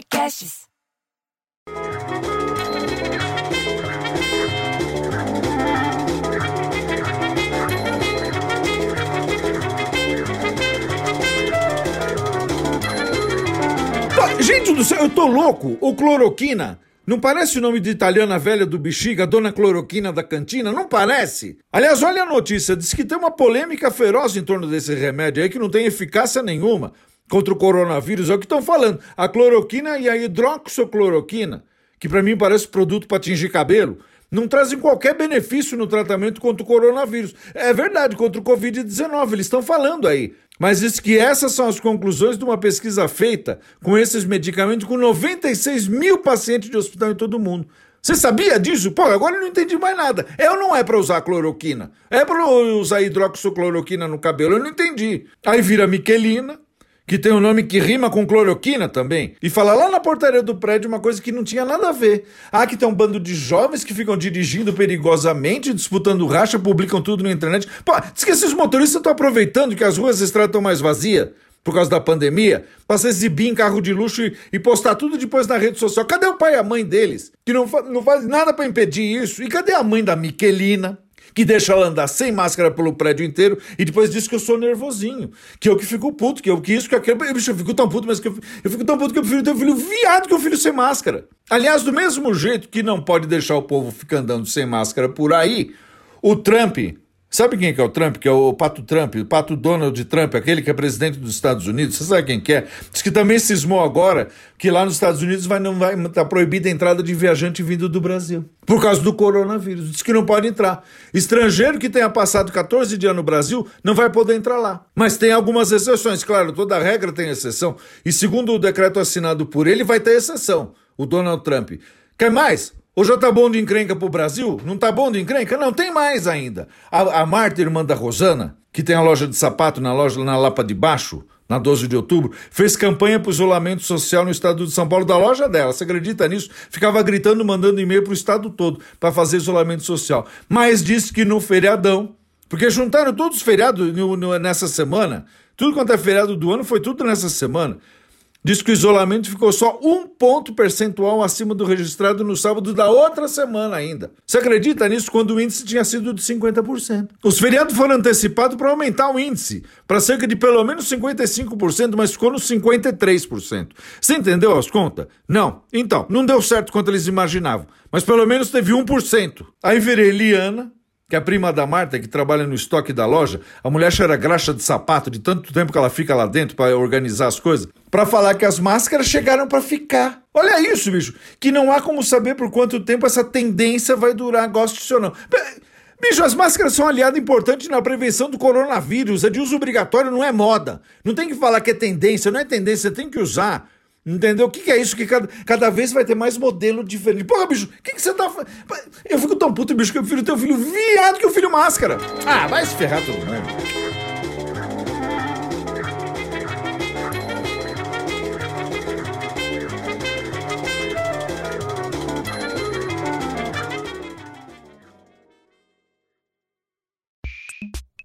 Podcasts. Gente do céu, eu tô louco! O cloroquina não parece o nome de italiana velha do bexiga, Dona Cloroquina da cantina? Não parece? Aliás, olha a notícia, diz que tem uma polêmica feroz em torno desse remédio aí que não tem eficácia nenhuma contra o coronavírus, é o que estão falando. A cloroquina e a hidroxocloroquina, que para mim parece produto para tingir cabelo, não trazem qualquer benefício no tratamento contra o coronavírus. É verdade, contra o Covid-19, eles estão falando aí. Mas diz que essas são as conclusões de uma pesquisa feita com esses medicamentos com 96 mil pacientes de hospital em todo o mundo. Você sabia disso? Pô, agora eu não entendi mais nada. É ou não é para usar cloroquina? É para usar hidroxicloroquina no cabelo? Eu não entendi. Aí vira miquelina, que tem um nome que rima com cloroquina também, e fala lá na portaria do prédio uma coisa que não tinha nada a ver. Ah, que tem um bando de jovens que ficam dirigindo perigosamente, disputando racha, publicam tudo na internet. Pô, diz que esses motoristas estão aproveitando que as ruas estradas estão mais vazias por causa da pandemia, para se exibir em carro de luxo e, e, postar tudo depois na rede social. Cadê o pai e a mãe deles? Que não, fa não faz nada para impedir isso. E cadê a mãe da Miquelina? Que deixa ela andar sem máscara pelo prédio inteiro e depois diz que eu sou nervosinho, que eu que fico puto, que eu que isso, que aquilo. Eu, eu fico tão puto, mas que eu, eu fico tão puto que eu prefiro ter um filho viado que um filho sem máscara. Aliás, do mesmo jeito que não pode deixar o povo ficar andando sem máscara por aí, o Trump Sabe quem que é o Trump? Que é o Pato Trump, o Pato Donald Trump, aquele que é presidente dos Estados Unidos. Você sabe quem que é? Diz que também cismou agora que lá nos Estados Unidos vai, não vai tá proibida a entrada de viajante vindo do Brasil. Por causa do coronavírus. Diz que não pode entrar. Estrangeiro que tenha passado 14 dias no Brasil não vai poder entrar lá. Mas tem algumas exceções. Claro, toda regra tem exceção. E segundo o decreto assinado por ele, vai ter exceção. O Donald Trump. Quer mais? Ou já tá bom de encrenca pro Brasil? Não tá bom de encrenca? Não, tem mais ainda. A, a Marta, irmã da Rosana, que tem a loja de sapato na loja na Lapa de Baixo, na 12 de outubro, fez campanha para isolamento social no estado de São Paulo, da loja dela. Você acredita nisso? Ficava gritando, mandando e-mail para o estado todo para fazer isolamento social. Mas disse que no feriadão, porque juntaram todos os feriados no, no, nessa semana, tudo quanto é feriado do ano foi tudo nessa semana. Diz que o isolamento ficou só um ponto percentual acima do registrado no sábado da outra semana ainda. Você acredita nisso quando o índice tinha sido de 50%? Os feriados foram antecipados para aumentar o índice, para cerca de pelo menos 55%, mas ficou nos 53%. Você entendeu as contas? Não. Então, não deu certo quanto eles imaginavam, mas pelo menos teve 1%. Aí virei Eliana, que a prima da Marta, que trabalha no estoque da loja, a mulher cheira graxa de sapato de tanto tempo que ela fica lá dentro para organizar as coisas, para falar que as máscaras chegaram para ficar. Olha isso, bicho, que não há como saber por quanto tempo essa tendência vai durar, goste ou não. Bicho, as máscaras são um aliado importante na prevenção do coronavírus. É de uso obrigatório, não é moda. Não tem que falar que é tendência, não é tendência, tem que usar. Entendeu? O que, que, é isso? Que cada, cada vez vai ter mais modelo diferente. Porra, bicho, o que, que você tá fazendo? Eu fico tão puto, bicho, que eu prefiro teu filho viado que o filho máscara. Ah, vai se ferrar todo mundo.